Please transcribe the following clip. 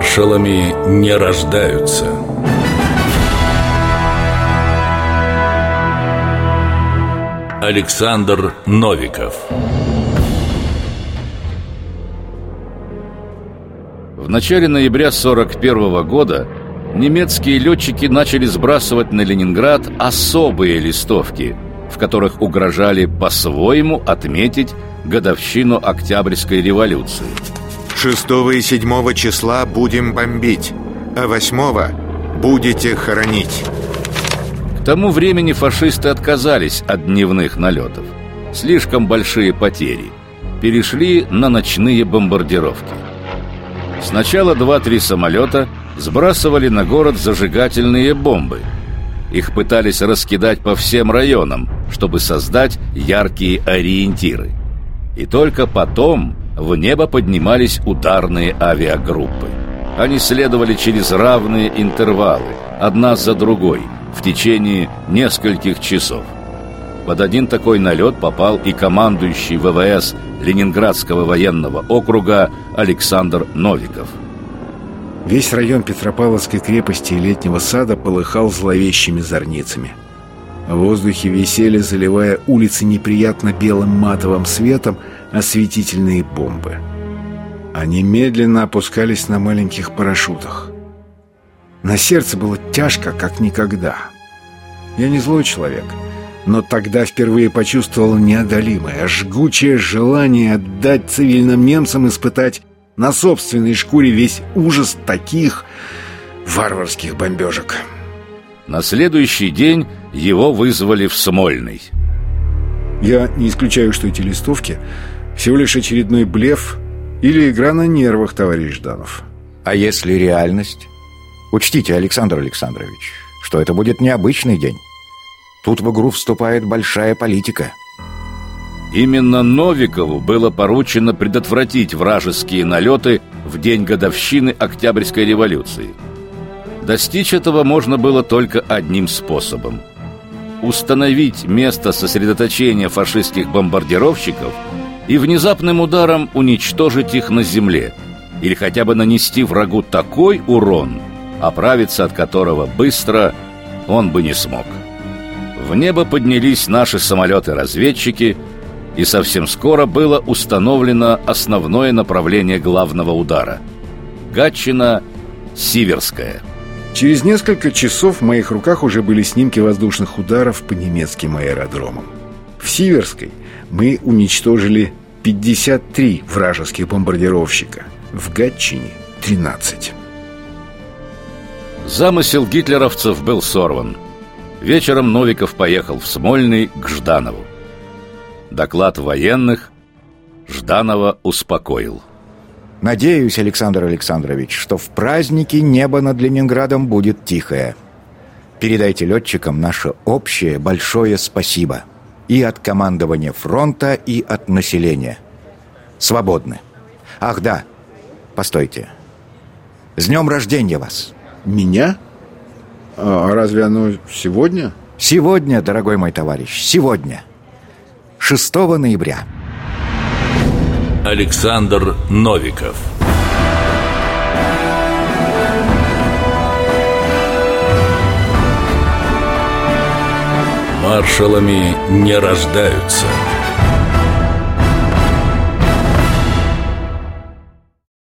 Маршалами не рождаются. Александр Новиков В начале ноября 41 года немецкие летчики начали сбрасывать на Ленинград особые листовки, в которых угрожали по-своему отметить годовщину Октябрьской революции. 6 и 7 числа будем бомбить, а 8 будете хоронить. К тому времени фашисты отказались от дневных налетов. Слишком большие потери. Перешли на ночные бомбардировки. Сначала два-три самолета сбрасывали на город зажигательные бомбы. Их пытались раскидать по всем районам, чтобы создать яркие ориентиры. И только потом в небо поднимались ударные авиагруппы. Они следовали через равные интервалы, одна за другой, в течение нескольких часов. Под один такой налет попал и командующий ВВС Ленинградского военного округа Александр Новиков. Весь район Петропавловской крепости и летнего сада полыхал зловещими зорницами. В воздухе висели, заливая улицы неприятно белым матовым светом, осветительные бомбы. Они медленно опускались на маленьких парашютах. На сердце было тяжко, как никогда. Я не злой человек, но тогда впервые почувствовал неодолимое, жгучее желание отдать цивильным немцам испытать на собственной шкуре весь ужас таких варварских бомбежек. На следующий день его вызвали в Смольный. Я не исключаю, что эти листовки всего лишь очередной блеф или игра на нервах, товарищ Жданов. А если реальность? Учтите, Александр Александрович, что это будет необычный день. Тут в игру вступает большая политика. Именно Новикову было поручено предотвратить вражеские налеты в день годовщины Октябрьской революции. Достичь этого можно было только одним способом – установить место сосредоточения фашистских бомбардировщиков и внезапным ударом уничтожить их на земле или хотя бы нанести врагу такой урон, оправиться от которого быстро он бы не смог. В небо поднялись наши самолеты-разведчики, и совсем скоро было установлено основное направление главного удара – Гатчина-Сиверская. Через несколько часов в моих руках уже были снимки воздушных ударов по немецким аэродромам. В Сиверской мы уничтожили 53 вражеских бомбардировщика, в Гатчине – 13. Замысел гитлеровцев был сорван. Вечером Новиков поехал в Смольный к Жданову. Доклад военных Жданова успокоил. Надеюсь, Александр Александрович, что в празднике небо над Ленинградом будет тихое. Передайте летчикам наше общее большое спасибо. И от командования фронта, и от населения. Свободны. Ах, да. Постойте. С днем рождения вас. Меня? А разве оно сегодня? Сегодня, дорогой мой товарищ, сегодня. 6 ноября. Александр Новиков. Маршалами не рождаются –